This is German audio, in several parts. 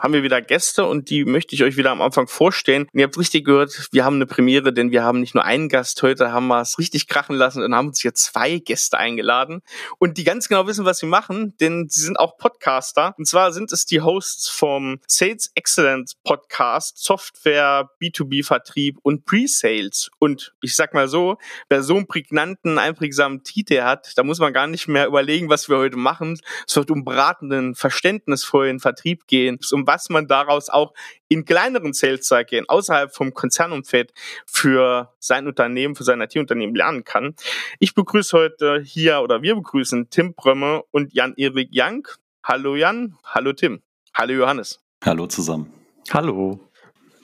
haben wir wieder Gäste und die möchte ich euch wieder am Anfang vorstellen. Und ihr habt richtig gehört, wir haben eine Premiere, denn wir haben nicht nur einen Gast, heute haben wir es richtig krachen lassen und haben uns hier zwei Gäste eingeladen und die ganz genau wissen, was sie machen, denn sie sind auch Podcaster. Und zwar sind es die Hosts vom Sales Excellence Podcast, Software, B2B-Vertrieb und Pre-Sales. Und ich sag mal so, wer so einen prägnanten, einprägsamen Titel hat, da muss man gar nicht mehr überlegen, was wir heute machen. Es wird um beratenden, verständnisvollen Vertrieb gehen, um was man daraus auch in kleineren Sales-Cyclen außerhalb vom Konzernumfeld für sein Unternehmen, für sein IT-Unternehmen lernen kann. Ich begrüße heute hier oder wir begrüßen Tim Brömme und Jan-Erik Young. Hallo Jan, hallo Tim, hallo Johannes. Hallo zusammen. Hallo.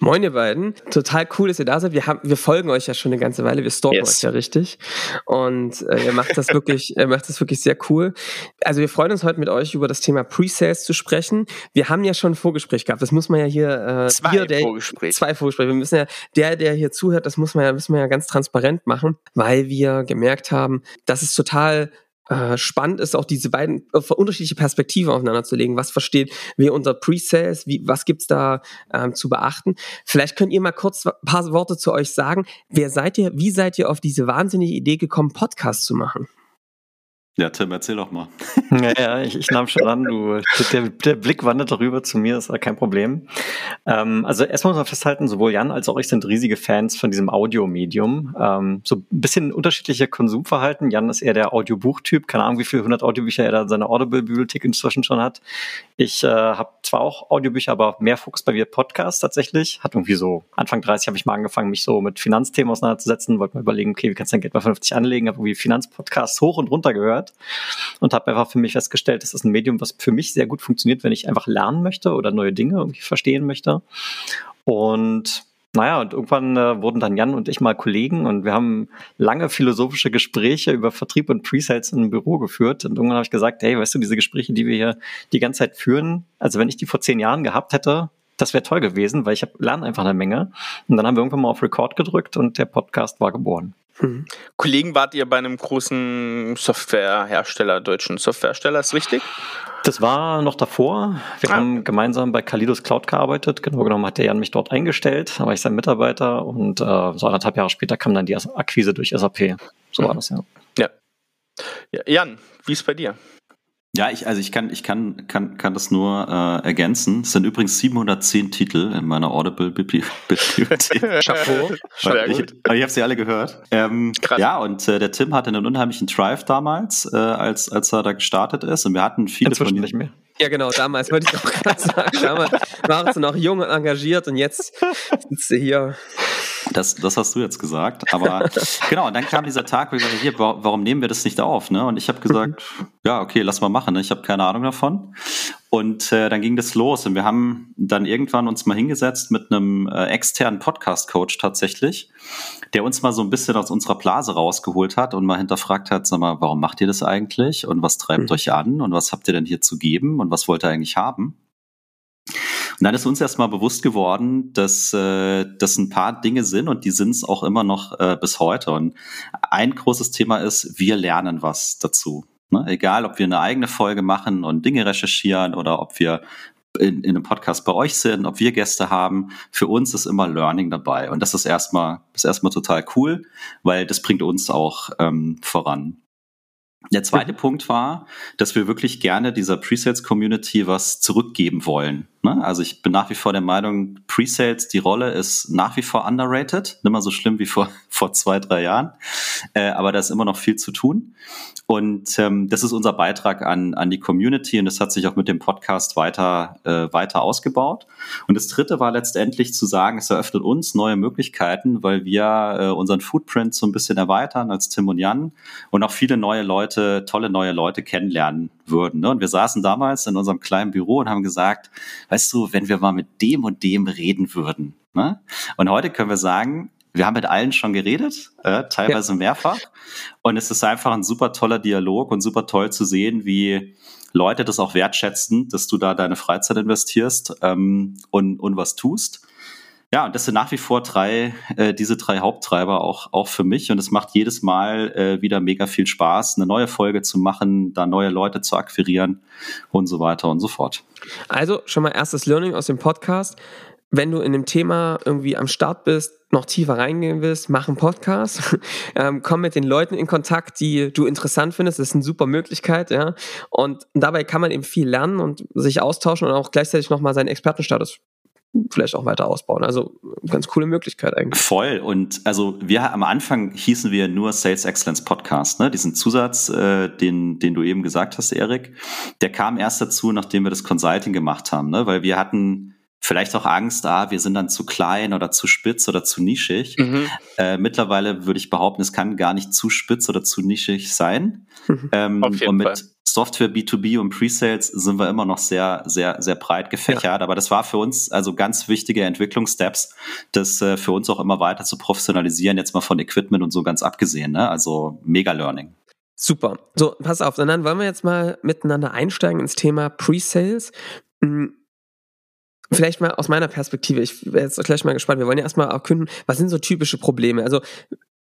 Moin, ihr beiden. Total cool, dass ihr da seid. Wir, haben, wir folgen euch ja schon eine ganze Weile. Wir stalken yes. euch ja richtig. Und äh, ihr macht das wirklich, ihr macht das wirklich sehr cool. Also wir freuen uns heute mit euch über das Thema Pre-Sales zu sprechen. Wir haben ja schon ein Vorgespräch gehabt. Das muss man ja hier, äh, zwei hier, der, Vorgespräche. Zwei Vorgespräche. Wir müssen ja, der, der hier zuhört, das muss man ja, müssen wir ja ganz transparent machen, weil wir gemerkt haben, dass es total äh, spannend ist auch diese beiden äh, unterschiedliche Perspektiven aufeinander zu legen. Was versteht wir unter Pre-Sales? Wie, was gibt's da ähm, zu beachten? Vielleicht könnt ihr mal kurz ein paar Worte zu euch sagen. Wer seid ihr? Wie seid ihr auf diese wahnsinnige Idee gekommen, Podcast zu machen? Ja, Tim, erzähl doch mal. Ja, ich, ich nahm schon an, du, der, der Blick wandert darüber zu mir, ist kein Problem. Ähm, also erstmal muss man festhalten, sowohl Jan als auch ich sind riesige Fans von diesem Audiomedium. Ähm, so ein bisschen unterschiedliche Konsumverhalten. Jan ist eher der Audiobuchtyp, keine Ahnung, wie viele hundert Audiobücher er da in seiner Audible-Bibliothek inzwischen schon hat. Ich äh, habe zwar auch Audiobücher, aber mehr Fokus bei mir Podcast tatsächlich. Hat irgendwie so, Anfang 30 habe ich mal angefangen, mich so mit Finanzthemen auseinanderzusetzen, wollte mal überlegen, okay, wie kannst du dein Geld mal vernünftig anlegen, habe irgendwie Finanzpodcasts hoch und runter gehört und habe einfach für mich festgestellt, das ist ein Medium, was für mich sehr gut funktioniert, wenn ich einfach lernen möchte oder neue Dinge irgendwie verstehen möchte. Und naja, und irgendwann äh, wurden dann Jan und ich mal Kollegen und wir haben lange philosophische Gespräche über Vertrieb und Presales im Büro geführt. Und irgendwann habe ich gesagt, hey, weißt du, diese Gespräche, die wir hier die ganze Zeit führen, also wenn ich die vor zehn Jahren gehabt hätte, das wäre toll gewesen, weil ich lerne einfach eine Menge. Und dann haben wir irgendwann mal auf Record gedrückt und der Podcast war geboren. Mhm. Kollegen wart ihr bei einem großen Softwarehersteller, deutschen Softwarehersteller, ist richtig? Das war noch davor. Wir ah. haben gemeinsam bei Kalidos Cloud gearbeitet. Genau genommen hat der Jan mich dort eingestellt. Da war ich sein Mitarbeiter und äh, so anderthalb Jahre später kam dann die Akquise durch SAP. So mhm. war das ja. Ja. ja. Jan, wie ist bei dir? Ja, ich, also ich kann, ich kann, kann, kann das nur äh, ergänzen. Es sind übrigens 710 Titel in meiner Audible-Bibliothek. Chapeau. Sehr ich, ich habe sie alle gehört. Ähm, ja, und äh, der Tim hatte einen unheimlichen Drive damals, äh, als, als er da gestartet ist. Und wir hatten viele Inzwischen von nicht mehr. Ja, genau, damals wollte ich auch gerade sagen. Damals warst du noch jung und engagiert und jetzt sitzt du hier. Das, das hast du jetzt gesagt. Aber genau, und dann kam dieser Tag, wo ich gesagt hier, warum nehmen wir das nicht auf? Ne? Und ich habe gesagt, ja, okay, lass mal machen. Ne? Ich habe keine Ahnung davon. Und äh, dann ging das los. Und wir haben dann irgendwann uns mal hingesetzt mit einem äh, externen Podcast-Coach tatsächlich, der uns mal so ein bisschen aus unserer Blase rausgeholt hat und mal hinterfragt hat, sag mal, warum macht ihr das eigentlich? Und was treibt mhm. euch an? Und was habt ihr denn hier zu geben? Und was wollt ihr eigentlich haben? Und dann ist uns erstmal bewusst geworden, dass äh, das ein paar Dinge sind und die sind es auch immer noch äh, bis heute. Und ein großes Thema ist, wir lernen was dazu. Ne? Egal, ob wir eine eigene Folge machen und Dinge recherchieren oder ob wir in, in einem Podcast bei euch sind, ob wir Gäste haben, für uns ist immer Learning dabei. Und das ist erstmal, ist erstmal total cool, weil das bringt uns auch ähm, voran. Der zweite. Punkt war, dass wir wirklich gerne dieser Presales-Community was zurückgeben wollen. Ne? Also ich bin nach wie vor der Meinung, Presales, die Rolle ist nach wie vor underrated, nicht mehr so schlimm wie vor, vor zwei, drei Jahren, äh, aber da ist immer noch viel zu tun. Und ähm, das ist unser Beitrag an, an die Community und das hat sich auch mit dem Podcast weiter, äh, weiter ausgebaut. Und das dritte war letztendlich zu sagen, es eröffnet uns neue Möglichkeiten, weil wir äh, unseren Footprint so ein bisschen erweitern als Tim und Jan und auch viele neue Leute, tolle neue Leute kennenlernen würden. Ne? Und wir saßen damals in unserem kleinen Büro und haben gesagt, weißt du, wenn wir mal mit dem und dem reden würden. Ne? Und heute können wir sagen, wir haben mit allen schon geredet, äh, teilweise ja. mehrfach. Und es ist einfach ein super toller Dialog und super toll zu sehen, wie Leute das auch wertschätzen, dass du da deine Freizeit investierst ähm, und, und was tust. Ja, und das sind nach wie vor drei, äh, diese drei Haupttreiber auch, auch für mich. Und es macht jedes Mal äh, wieder mega viel Spaß, eine neue Folge zu machen, da neue Leute zu akquirieren und so weiter und so fort. Also schon mal erstes Learning aus dem Podcast wenn du in dem Thema irgendwie am Start bist, noch tiefer reingehen willst, mach einen Podcast, ähm, komm mit den Leuten in Kontakt, die du interessant findest, das ist eine super Möglichkeit, ja. Und dabei kann man eben viel lernen und sich austauschen und auch gleichzeitig nochmal seinen Expertenstatus vielleicht auch weiter ausbauen. Also ganz coole Möglichkeit eigentlich. Voll. Und also wir am Anfang hießen wir nur Sales Excellence Podcast, ne? Diesen Zusatz, äh, den, den du eben gesagt hast, Erik, der kam erst dazu, nachdem wir das Consulting gemacht haben, ne? Weil wir hatten vielleicht auch Angst, ah, wir sind dann zu klein oder zu spitz oder zu nischig. Mhm. Äh, mittlerweile würde ich behaupten, es kann gar nicht zu spitz oder zu nischig sein. Mhm. Ähm, und mit Fall. Software B2B und Pre-Sales sind wir immer noch sehr, sehr, sehr breit gefächert. Ja. Aber das war für uns also ganz wichtige Entwicklungssteps, das äh, für uns auch immer weiter zu professionalisieren, jetzt mal von Equipment und so ganz abgesehen. Ne? Also mega Learning. Super. So, pass auf, dann wollen wir jetzt mal miteinander einsteigen ins Thema Pre-Sales. Hm, vielleicht mal aus meiner Perspektive, ich wäre jetzt gleich mal gespannt, wir wollen ja erstmal erkunden, was sind so typische Probleme? Also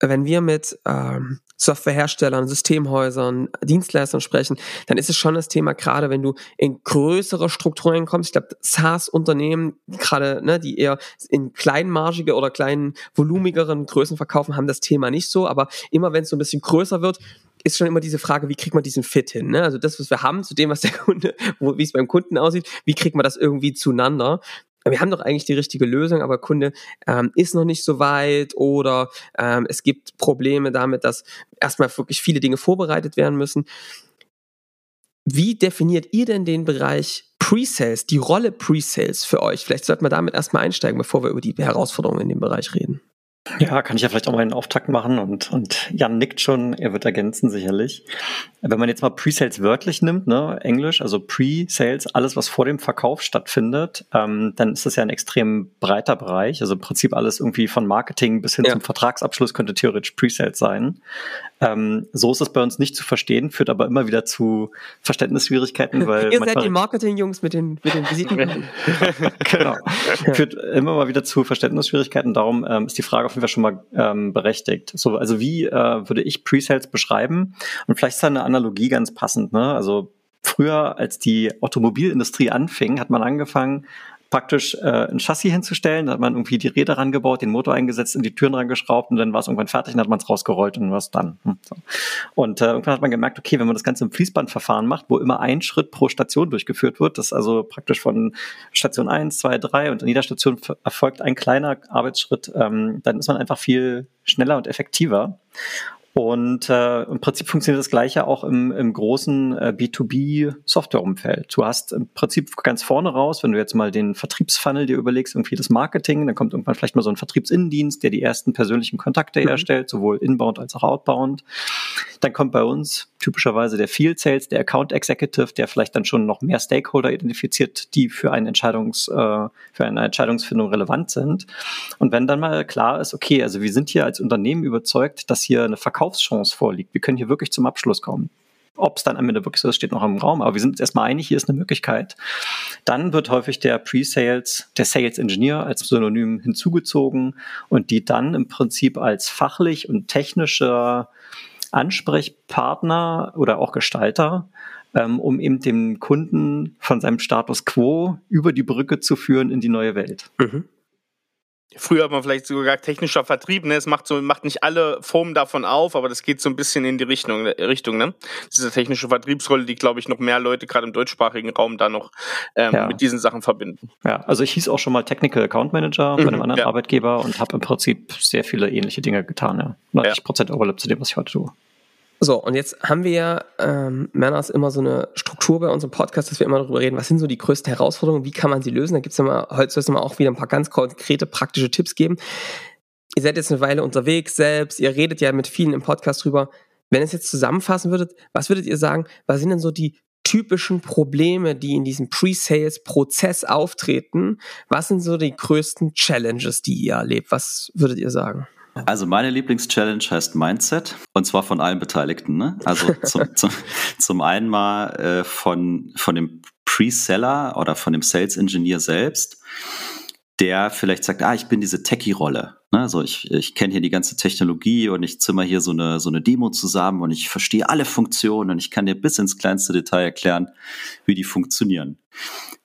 wenn wir mit ähm, Softwareherstellern, Systemhäusern, Dienstleistern sprechen, dann ist es schon das Thema, gerade wenn du in größere Strukturen kommst, ich glaube, SaaS-Unternehmen, gerade ne, die eher in kleinmargige oder kleinen, volumigeren Größen verkaufen, haben das Thema nicht so, aber immer wenn es so ein bisschen größer wird, ist schon immer diese Frage, wie kriegt man diesen Fit hin? Ne? Also das, was wir haben, zu dem, was der Kunde, wie es beim Kunden aussieht, wie kriegt man das irgendwie zueinander? wir haben doch eigentlich die richtige Lösung, aber Kunde ähm, ist noch nicht so weit oder ähm, es gibt Probleme damit, dass erstmal wirklich viele Dinge vorbereitet werden müssen. Wie definiert ihr denn den Bereich Pre-Sales, die Rolle Pre-Sales für euch? Vielleicht sollten wir damit erstmal einsteigen, bevor wir über die Herausforderungen in dem Bereich reden. Ja, kann ich ja vielleicht auch mal einen Auftakt machen und, und Jan nickt schon, er wird ergänzen sicherlich. Wenn man jetzt mal Pre-Sales wörtlich nimmt, ne, Englisch, also Pre-Sales, alles, was vor dem Verkauf stattfindet, ähm, dann ist das ja ein extrem breiter Bereich. Also im Prinzip alles irgendwie von Marketing bis hin ja. zum Vertragsabschluss könnte theoretisch Pre-Sales sein. Ähm, so ist es bei uns nicht zu verstehen, führt aber immer wieder zu Verständnisschwierigkeiten, weil. Ihr seid die Marketing-Jungs mit den, mit den Visitenkarten. genau. Führt immer mal wieder zu Verständnisschwierigkeiten. Darum ähm, ist die Frage auf jeden Fall schon mal ähm, berechtigt. So, also wie äh, würde ich Pre-Sales beschreiben? Und vielleicht ist da eine Analogie ganz passend. Ne? Also früher, als die Automobilindustrie anfing, hat man angefangen, praktisch äh, ein Chassis hinzustellen. Da hat man irgendwie die Räder rangebaut, den Motor eingesetzt, in die Türen rangeschraubt und dann war es irgendwann fertig und hat man es rausgerollt und was dann. Hm, so. Und äh, irgendwann hat man gemerkt, okay, wenn man das Ganze im Fließbandverfahren macht, wo immer ein Schritt pro Station durchgeführt wird, das also praktisch von Station 1, 2, 3 und in jeder Station erfolgt ein kleiner Arbeitsschritt, ähm, dann ist man einfach viel schneller und effektiver. Und äh, im Prinzip funktioniert das Gleiche auch im, im großen äh, B2B-Software-Umfeld. Du hast im Prinzip ganz vorne raus, wenn du jetzt mal den Vertriebsfunnel dir überlegst, irgendwie das Marketing, dann kommt irgendwann vielleicht mal so ein Vertriebsinnendienst, der die ersten persönlichen Kontakte mhm. herstellt, sowohl inbound als auch outbound. Dann kommt bei uns typischerweise der Field Sales, der Account Executive, der vielleicht dann schon noch mehr Stakeholder identifiziert, die für, einen Entscheidungs, äh, für eine Entscheidungsfindung relevant sind. Und wenn dann mal klar ist, okay, also wir sind hier als Unternehmen überzeugt, dass hier eine Verkaufschance vorliegt, wir können hier wirklich zum Abschluss kommen. Ob es dann am Ende wirklich so ist, steht noch im Raum, aber wir sind uns erstmal einig, hier ist eine Möglichkeit. Dann wird häufig der Pre-Sales, der Sales Engineer als Synonym hinzugezogen und die dann im Prinzip als fachlich und technischer Ansprechpartner oder auch Gestalter, ähm, um eben den Kunden von seinem Status quo über die Brücke zu führen in die neue Welt. Mhm. Früher hat man vielleicht sogar gesagt, technischer Vertrieb, ne? Es macht so, macht nicht alle Formen davon auf, aber das geht so ein bisschen in die Richtung, Richtung, ne? Diese technische Vertriebsrolle, die, glaube ich, noch mehr Leute gerade im deutschsprachigen Raum da noch ähm, ja. mit diesen Sachen verbinden. Ja, also ich hieß auch schon mal Technical Account Manager bei einem mhm, anderen ja. Arbeitgeber und habe im Prinzip sehr viele ähnliche Dinge getan, ja. 90 Prozent. Overlap zu dem, was ich heute tue. So, und jetzt haben wir ja, ähm, Männers, immer so eine Struktur bei unserem Podcast, dass wir immer darüber reden, was sind so die größten Herausforderungen, wie kann man sie lösen. Da gibt es immer, heute soll es auch wieder ein paar ganz konkrete, praktische Tipps geben. Ihr seid jetzt eine Weile unterwegs selbst, ihr redet ja mit vielen im Podcast drüber. Wenn ihr es jetzt zusammenfassen würdet, was würdet ihr sagen, was sind denn so die typischen Probleme, die in diesem Pre-Sales-Prozess auftreten? Was sind so die größten Challenges, die ihr erlebt? Was würdet ihr sagen? Also meine Lieblingschallenge heißt Mindset und zwar von allen Beteiligten. Ne? Also zum, zum, zum einen mal äh, von, von dem Pre-Seller oder von dem Sales Engineer selbst, der vielleicht sagt, ah, ich bin diese Techie-Rolle. Ne? Also ich, ich kenne hier die ganze Technologie und ich zimmer hier so eine, so eine Demo zusammen und ich verstehe alle Funktionen und ich kann dir bis ins kleinste Detail erklären, wie die funktionieren.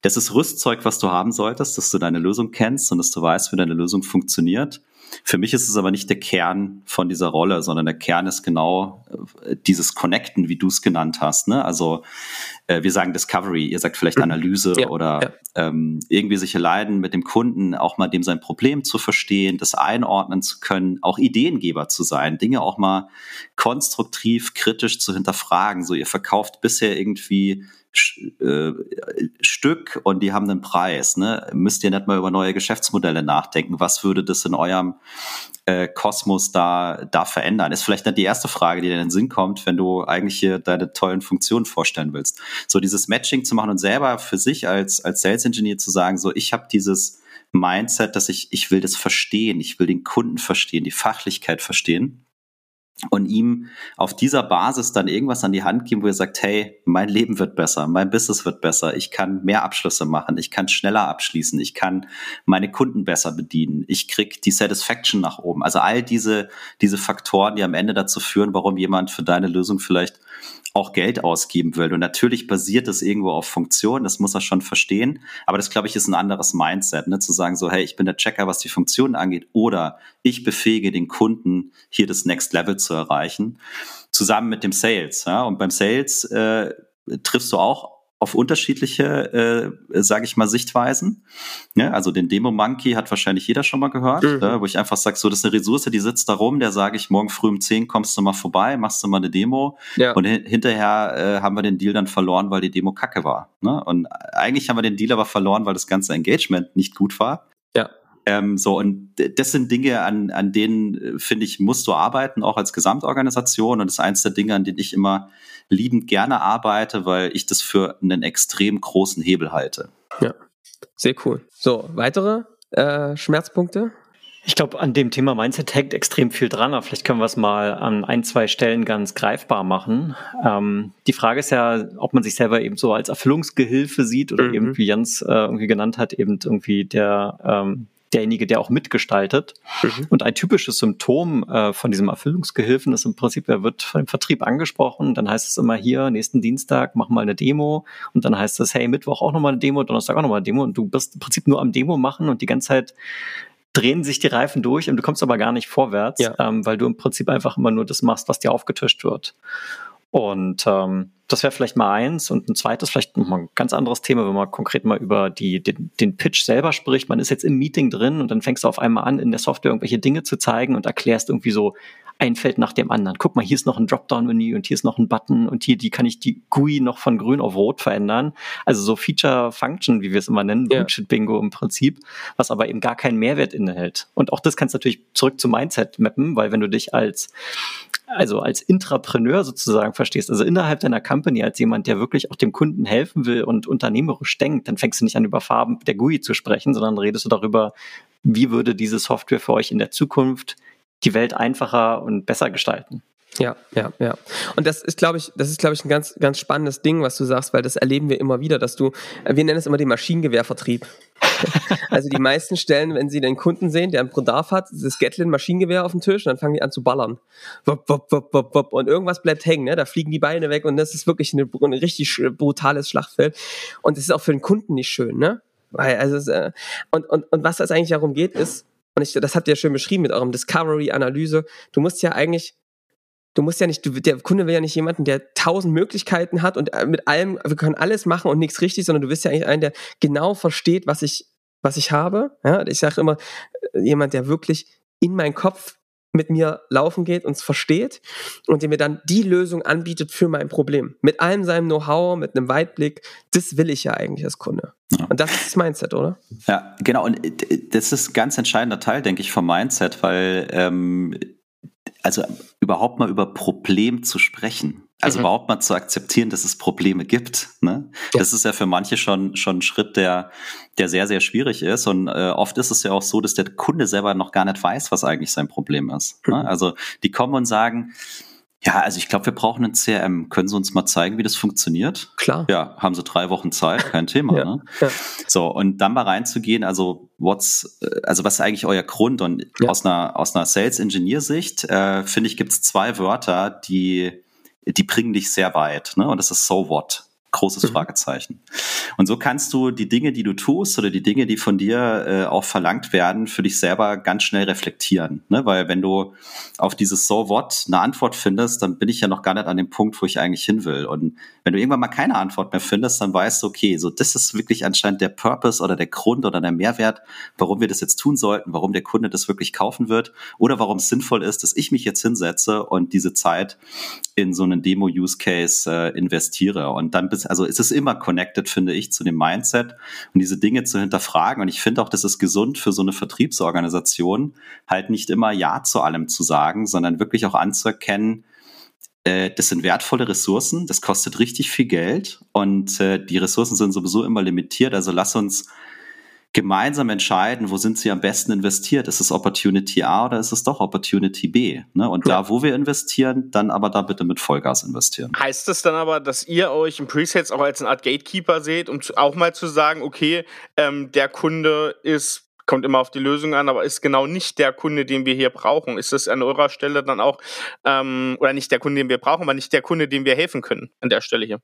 Das ist Rüstzeug, was du haben solltest, dass du deine Lösung kennst und dass du weißt, wie deine Lösung funktioniert. Für mich ist es aber nicht der Kern von dieser Rolle, sondern der Kern ist genau äh, dieses Connecten, wie du es genannt hast. Ne? Also äh, wir sagen Discovery, ihr sagt vielleicht mhm. Analyse ja, oder ja. Ähm, irgendwie sich leiden mit dem Kunden, auch mal dem sein Problem zu verstehen, das einordnen zu können, auch Ideengeber zu sein, Dinge auch mal konstruktiv, kritisch zu hinterfragen. So, ihr verkauft bisher irgendwie äh, Stück und die haben einen Preis. Ne? Müsst ihr nicht mal über neue Geschäftsmodelle nachdenken? Was würde das in eurem äh, Kosmos da, da verändern? Ist vielleicht nicht die erste Frage, die dir in den Sinn kommt, wenn du eigentlich hier deine tollen Funktionen vorstellen willst. So dieses Matching zu machen und selber für sich als, als Sales Engineer zu sagen, so ich habe dieses Mindset, dass ich, ich will das verstehen, ich will den Kunden verstehen, die Fachlichkeit verstehen und ihm auf dieser Basis dann irgendwas an die Hand geben, wo er sagt, hey, mein Leben wird besser, mein Business wird besser, ich kann mehr Abschlüsse machen, ich kann schneller abschließen, ich kann meine Kunden besser bedienen, ich krieg die Satisfaction nach oben. Also all diese, diese Faktoren, die am Ende dazu führen, warum jemand für deine Lösung vielleicht auch Geld ausgeben will. Und natürlich basiert es irgendwo auf Funktion, das muss er schon verstehen. Aber das, glaube ich, ist ein anderes Mindset, ne? zu sagen so, hey, ich bin der Checker, was die Funktionen angeht, oder ich befähige den Kunden, hier das Next Level zu erreichen, zusammen mit dem Sales. Ja? Und beim Sales äh, triffst du auch auf unterschiedliche, äh, sage ich mal, Sichtweisen. Ja, also den Demo Monkey hat wahrscheinlich jeder schon mal gehört, mhm. äh, wo ich einfach sage, so das ist eine Ressource, die sitzt da rum, der sage ich, morgen früh um 10 kommst du mal vorbei, machst du mal eine Demo ja. und hin hinterher äh, haben wir den Deal dann verloren, weil die Demo kacke war. Ne? Und eigentlich haben wir den Deal aber verloren, weil das ganze Engagement nicht gut war. Ja. Ähm, so, und das sind Dinge, an, an denen, äh, finde ich, musst du arbeiten, auch als Gesamtorganisation. Und das ist eins der Dinge, an denen ich immer liebend gerne arbeite, weil ich das für einen extrem großen Hebel halte. Ja, sehr cool. So, weitere äh, Schmerzpunkte? Ich glaube, an dem Thema Mindset hängt extrem viel dran, aber vielleicht können wir es mal an ein, zwei Stellen ganz greifbar machen. Ähm, die Frage ist ja, ob man sich selber eben so als Erfüllungsgehilfe sieht oder mhm. eben, wie Jens äh, irgendwie genannt hat, eben irgendwie der ähm, derjenige, der auch mitgestaltet. Mhm. Und ein typisches Symptom äh, von diesem Erfüllungsgehilfen ist im Prinzip, er wird vom Vertrieb angesprochen, dann heißt es immer hier, nächsten Dienstag, mach mal eine Demo und dann heißt es, hey, Mittwoch auch nochmal eine Demo, Donnerstag auch nochmal eine Demo und du bist im Prinzip nur am Demo machen und die ganze Zeit drehen sich die Reifen durch und du kommst aber gar nicht vorwärts, ja. ähm, weil du im Prinzip einfach immer nur das machst, was dir aufgetischt wird. Und ähm, das wäre vielleicht mal eins. Und ein zweites, vielleicht nochmal ein ganz anderes Thema, wenn man konkret mal über die, den, den Pitch selber spricht. Man ist jetzt im Meeting drin und dann fängst du auf einmal an, in der Software irgendwelche Dinge zu zeigen und erklärst irgendwie so ein Feld nach dem anderen. Guck mal, hier ist noch ein Dropdown-Menü und hier ist noch ein Button und hier die kann ich die GUI noch von grün auf rot verändern. Also so Feature-Function, wie wir es immer nennen, ja. Bullshit-Bingo im Prinzip, was aber eben gar keinen Mehrwert inhält. Und auch das kannst du natürlich zurück zum Mindset mappen, weil wenn du dich als also als Intrapreneur sozusagen verstehst, also innerhalb deiner Company als jemand, der wirklich auch dem Kunden helfen will und unternehmerisch denkt, dann fängst du nicht an über Farben der GUI zu sprechen, sondern redest du darüber, wie würde diese Software für euch in der Zukunft die Welt einfacher und besser gestalten. Ja, ja, ja. Und das ist, glaube ich, das ist, glaube ich, ein ganz, ganz spannendes Ding, was du sagst, weil das erleben wir immer wieder, dass du, wir nennen es immer den Maschinengewehrvertrieb. also die meisten stellen, wenn sie den Kunden sehen, der einen Bedarf hat, das Gatlin Maschinengewehr auf den Tisch und dann fangen die an zu ballern. Wop, wop, wop, wop, wop. Und irgendwas bleibt hängen, ne? Da fliegen die Beine weg und das ist wirklich eine, ein richtig brutales Schlachtfeld. Und das ist auch für den Kunden nicht schön, ne? Weil, also, äh, und, und, und was das eigentlich darum geht, ist, und ich, das habt ihr ja schön beschrieben mit eurem Discovery-Analyse, du musst ja eigentlich du musst ja nicht, du, der Kunde will ja nicht jemanden, der tausend Möglichkeiten hat und äh, mit allem, wir können alles machen und nichts richtig, sondern du bist ja eigentlich einen, der genau versteht, was ich, was ich habe. Ja, ich sage immer, äh, jemand, der wirklich in meinen Kopf mit mir laufen geht und es versteht und der mir dann die Lösung anbietet für mein Problem. Mit allem seinem Know-how, mit einem Weitblick, das will ich ja eigentlich als Kunde. Ja. Und das ist das Mindset, oder? Ja, genau. Und äh, das ist ein ganz entscheidender Teil, denke ich, vom Mindset, weil ähm, also überhaupt mal über Problem zu sprechen. Also mhm. überhaupt mal zu akzeptieren, dass es Probleme gibt. Ne? Ja. Das ist ja für manche schon schon ein Schritt, der der sehr sehr schwierig ist. Und äh, oft ist es ja auch so, dass der Kunde selber noch gar nicht weiß, was eigentlich sein Problem ist. Ne? Mhm. Also die kommen und sagen, ja, also ich glaube, wir brauchen ein CRM. Können Sie uns mal zeigen, wie das funktioniert? Klar. Ja, haben Sie drei Wochen Zeit, kein Thema. ja, ne? Ja. So, und dann mal reinzugehen, also what's, äh, also was ist eigentlich euer Grund? Und ja. aus einer, aus einer Sales-Engineer-Sicht, äh, finde ich, gibt es zwei Wörter, die die bringen dich sehr weit. Ne? Und das ist so what. Großes mhm. Fragezeichen. Und so kannst du die Dinge, die du tust oder die Dinge, die von dir äh, auch verlangt werden, für dich selber ganz schnell reflektieren. Ne? Weil wenn du auf dieses So what eine Antwort findest, dann bin ich ja noch gar nicht an dem Punkt, wo ich eigentlich hin will. Und wenn du irgendwann mal keine Antwort mehr findest, dann weißt du, okay, so das ist wirklich anscheinend der Purpose oder der Grund oder der Mehrwert, warum wir das jetzt tun sollten, warum der Kunde das wirklich kaufen wird oder warum es sinnvoll ist, dass ich mich jetzt hinsetze und diese Zeit in so einen Demo-Use-Case äh, investiere. Und dann bist, also es ist immer connected, finde ich, zu dem Mindset und diese Dinge zu hinterfragen. Und ich finde auch, das ist gesund für so eine Vertriebsorganisation, halt nicht immer Ja zu allem zu sagen, sondern wirklich auch anzuerkennen, äh, das sind wertvolle Ressourcen, das kostet richtig viel Geld und äh, die Ressourcen sind sowieso immer limitiert. Also lass uns gemeinsam entscheiden, wo sind sie am besten investiert. Ist es Opportunity A oder ist es doch Opportunity B? Ne? Und ja. da, wo wir investieren, dann aber da bitte mit Vollgas investieren. Heißt das dann aber, dass ihr euch im Presets auch als eine Art Gatekeeper seht, um auch mal zu sagen, okay, ähm, der Kunde ist kommt immer auf die Lösung an, aber ist genau nicht der Kunde, den wir hier brauchen. Ist es an eurer Stelle dann auch, ähm, oder nicht der Kunde, den wir brauchen, aber nicht der Kunde, dem wir helfen können an der Stelle hier?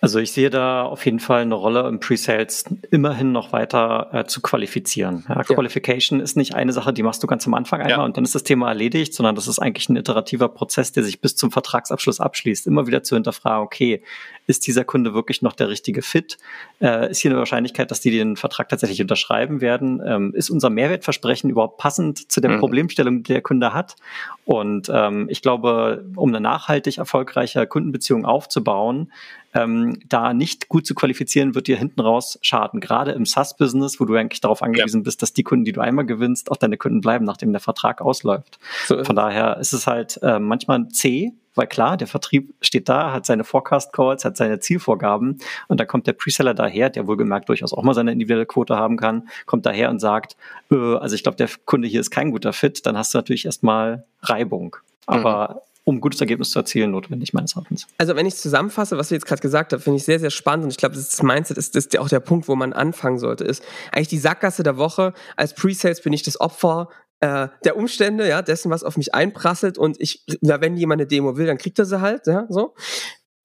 Also ich sehe da auf jeden Fall eine Rolle im Pre-Sales immerhin noch weiter äh, zu qualifizieren. Ja, Qualification ist nicht eine Sache, die machst du ganz am Anfang einmal ja. und dann ist das Thema erledigt, sondern das ist eigentlich ein iterativer Prozess, der sich bis zum Vertragsabschluss abschließt. Immer wieder zu hinterfragen, okay, ist dieser Kunde wirklich noch der richtige Fit? Äh, ist hier eine Wahrscheinlichkeit, dass die den Vertrag tatsächlich unterschreiben werden? Ähm, ist unser Mehrwertversprechen überhaupt passend zu der mhm. Problemstellung, die der Kunde hat? Und ähm, ich glaube, um eine nachhaltig erfolgreiche Kundenbeziehung aufzubauen, ähm, da nicht gut zu qualifizieren, wird dir hinten raus schaden. Gerade im SaaS-Business, wo du eigentlich darauf angewiesen ja. bist, dass die Kunden, die du einmal gewinnst, auch deine Kunden bleiben, nachdem der Vertrag ausläuft. So Von daher ist es halt äh, manchmal zäh, weil klar, der Vertrieb steht da, hat seine Forecast-Calls, hat seine Zielvorgaben und dann kommt der Preseller daher, der wohlgemerkt durchaus auch mal seine individuelle Quote haben kann, kommt daher und sagt, äh, also ich glaube, der Kunde hier ist kein guter Fit, dann hast du natürlich erstmal Reibung. Aber mhm um gutes Ergebnis zu erzielen, notwendig, meines Erachtens. Also wenn ich zusammenfasse, was du jetzt gerade gesagt hast, finde ich sehr, sehr spannend und ich glaube, das Mindset ist, ist auch der Punkt, wo man anfangen sollte, ist eigentlich die Sackgasse der Woche. Als Pre-Sales bin ich das Opfer äh, der Umstände, ja, dessen, was auf mich einprasselt und ich, ja, wenn jemand eine Demo will, dann kriegt er sie halt, ja, so.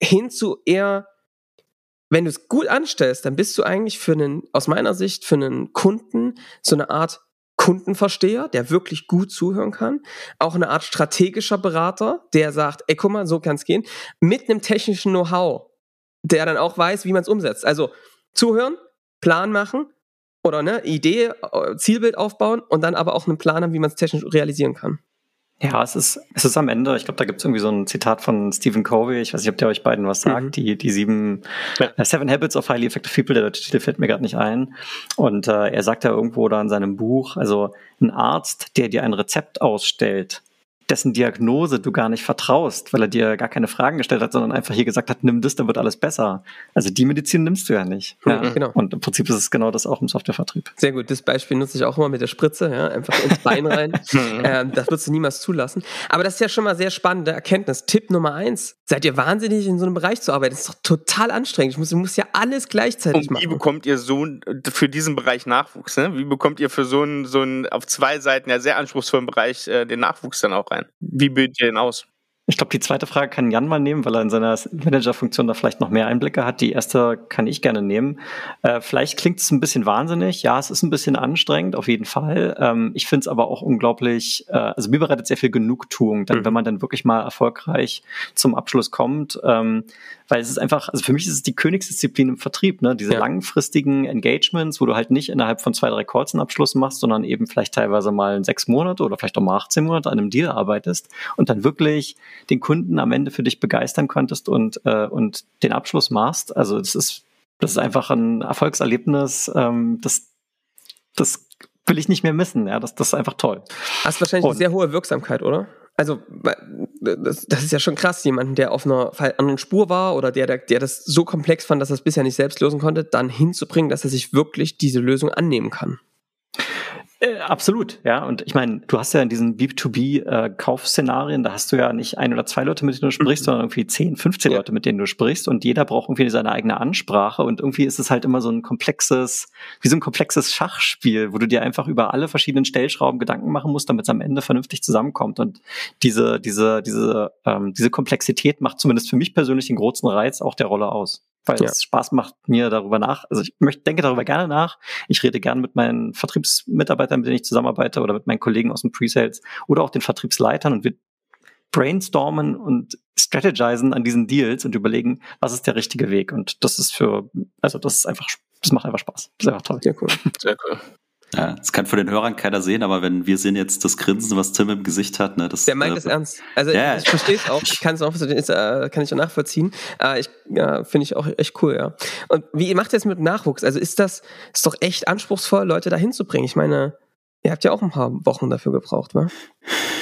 Hin zu eher, wenn du es gut anstellst, dann bist du eigentlich für einen, aus meiner Sicht, für einen Kunden so eine Art Kundenversteher, der wirklich gut zuhören kann, auch eine Art strategischer Berater, der sagt, ey, guck mal, so kann es gehen, mit einem technischen Know-how, der dann auch weiß, wie man es umsetzt. Also zuhören, Plan machen oder ne, Idee, äh, Zielbild aufbauen und dann aber auch einen Plan haben, wie man es technisch realisieren kann. Ja, es ist, es ist am Ende, ich glaube, da gibt es irgendwie so ein Zitat von Stephen Covey, ich weiß nicht, ob der euch beiden was sagt, mhm. die, die sieben, ja. uh, Seven Habits of Highly Effective People, der Titel fällt mir gerade nicht ein. Und äh, er sagt ja irgendwo da in seinem Buch, also ein Arzt, der dir ein Rezept ausstellt, dessen Diagnose du gar nicht vertraust, weil er dir gar keine Fragen gestellt hat, sondern einfach hier gesagt hat, nimm das, dann wird alles besser. Also die Medizin nimmst du ja nicht. Ja, mhm, genau. Und im Prinzip ist es genau das auch im Softwarevertrieb. Sehr gut. Das Beispiel nutze ich auch immer mit der Spritze, ja, einfach ins Bein rein. Mhm. ähm, das würdest du niemals zulassen. Aber das ist ja schon mal sehr spannende Erkenntnis. Tipp Nummer eins. Seid ihr wahnsinnig, in so einem Bereich zu arbeiten? Das ist doch total anstrengend. Ich muss, ich muss ja alles gleichzeitig Und machen. Wie bekommt ihr so für diesen Bereich Nachwuchs? Ne? Wie bekommt ihr für so einen, so einen auf zwei Seiten ja sehr anspruchsvollen Bereich äh, den Nachwuchs dann auch rein? Wie bildet ihr denn aus? Ich glaube, die zweite Frage kann Jan mal nehmen, weil er in seiner Managerfunktion da vielleicht noch mehr Einblicke hat. Die erste kann ich gerne nehmen. Äh, vielleicht klingt es ein bisschen wahnsinnig. Ja, es ist ein bisschen anstrengend, auf jeden Fall. Ähm, ich finde es aber auch unglaublich, äh, also mir bereitet sehr viel Genugtuung, dann, mhm. wenn man dann wirklich mal erfolgreich zum Abschluss kommt. Ähm, weil es ist einfach, also für mich ist es die Königsdisziplin im Vertrieb, ne? Diese ja. langfristigen Engagements, wo du halt nicht innerhalb von zwei, drei Calls einen Abschluss machst, sondern eben vielleicht teilweise mal sechs Monate oder vielleicht auch mal 18 Monate an einem Deal arbeitest und dann wirklich den Kunden am Ende für dich begeistern konntest und, äh, und den Abschluss machst. Also das ist, das ist einfach ein Erfolgserlebnis, ähm, das, das will ich nicht mehr missen. Ja, das, das ist einfach toll. Hast wahrscheinlich und, eine sehr hohe Wirksamkeit, oder? Also das, das, ist ja schon krass, jemanden, der auf einer anderen Spur war oder der, der, der das so komplex fand, dass er es bisher nicht selbst lösen konnte, dann hinzubringen, dass er sich wirklich diese Lösung annehmen kann. Äh, absolut, ja. Und ich meine, du hast ja in diesen B2B-Kaufszenarien, äh, da hast du ja nicht ein oder zwei Leute, mit denen du sprichst, mhm. sondern irgendwie 10, 15 ja. Leute, mit denen du sprichst. Und jeder braucht irgendwie seine eigene Ansprache. Und irgendwie ist es halt immer so ein komplexes, wie so ein komplexes Schachspiel, wo du dir einfach über alle verschiedenen Stellschrauben Gedanken machen musst, damit es am Ende vernünftig zusammenkommt. Und diese, diese, diese, ähm, diese Komplexität macht zumindest für mich persönlich den großen Reiz auch der Rolle aus weil ja. es Spaß macht, mir darüber nach. Also ich möchte, denke darüber gerne nach. Ich rede gerne mit meinen Vertriebsmitarbeitern, mit denen ich zusammenarbeite, oder mit meinen Kollegen aus dem Pre-Sales oder auch den Vertriebsleitern und wir brainstormen und strategisen an diesen Deals und überlegen, was ist der richtige Weg. Und das ist für, also das ist einfach, das macht einfach Spaß. Das ist einfach toll. Sehr cool. Sehr cool. Ja, das kann von den Hörern keiner sehen, aber wenn wir sehen jetzt das Grinsen, was Tim im Gesicht hat, ne, das. Der meint äh, es ernst. Also ja, ich, ich verstehe es auch. Ich kann es auch, äh, kann ich auch nachvollziehen. Äh, ich ja, finde ich auch echt cool, ja. Und wie macht ihr es mit Nachwuchs? Also ist das ist doch echt anspruchsvoll, Leute da hinzubringen. Ich meine, ihr habt ja auch ein paar Wochen dafür gebraucht, wa?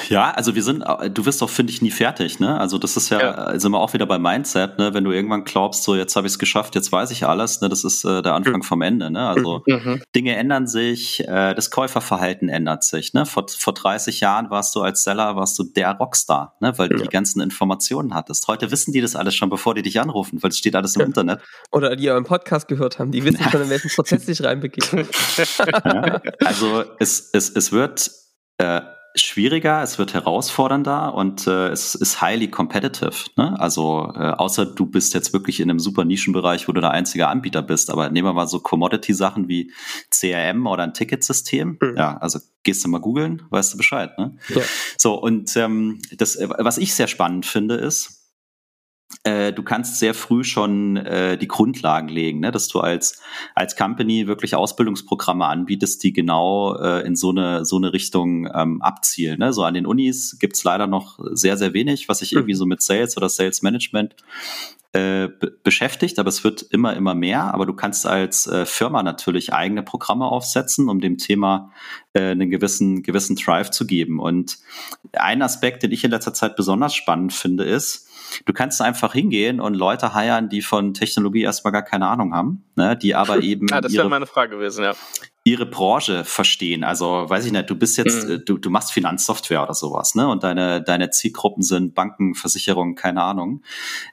Ja, also wir sind, äh, du wirst doch, finde ich, nie fertig, ne? Also das ist ja, ja. Äh, sind wir auch wieder bei Mindset, ne? Wenn du irgendwann glaubst, so jetzt habe ich es geschafft, jetzt weiß ich alles, ne? Das ist äh, der Anfang mhm. vom Ende, ne? Also mhm. mhm. Dinge ändern sich, äh, das Käuferverhalten ändert sich, ne? Vor, vor 30 Jahren warst du als Seller, warst du der Rockstar, ne? Weil du ja. die ganzen Informationen hattest. Heute wissen die das alles schon, bevor die dich anrufen, weil es steht alles im ja. Internet. Oder die euren Podcast gehört haben, die wissen schon, in welchen Prozess sich reinbegeben. also es, es, es wird äh, schwieriger, es wird herausfordernder und äh, es ist highly competitive. Ne? Also äh, außer du bist jetzt wirklich in einem super Nischenbereich, wo du der einzige Anbieter bist. Aber nehmen wir mal so Commodity-Sachen wie CRM oder ein Ticketsystem. Mhm. Ja, also gehst du mal googeln, weißt du Bescheid. Ne? Ja. So und ähm, das, was ich sehr spannend finde, ist äh, du kannst sehr früh schon äh, die Grundlagen legen, ne? dass du als, als Company wirklich Ausbildungsprogramme anbietest, die genau äh, in so eine, so eine Richtung ähm, abzielen. Ne? So an den Unis gibt's leider noch sehr, sehr wenig, was sich irgendwie mhm. so mit Sales oder Sales Management äh, beschäftigt, aber es wird immer, immer mehr. Aber du kannst als äh, Firma natürlich eigene Programme aufsetzen, um dem Thema äh, einen gewissen, gewissen Drive zu geben. Und ein Aspekt, den ich in letzter Zeit besonders spannend finde, ist, Du kannst einfach hingehen und Leute heiern, die von Technologie erstmal gar keine Ahnung haben, ne, die aber eben. ja, das wäre meine Frage gewesen, ja ihre Branche verstehen. Also, weiß ich nicht, du bist jetzt, mhm. du, du machst Finanzsoftware oder sowas, ne? Und deine, deine Zielgruppen sind Banken, Versicherungen, keine Ahnung.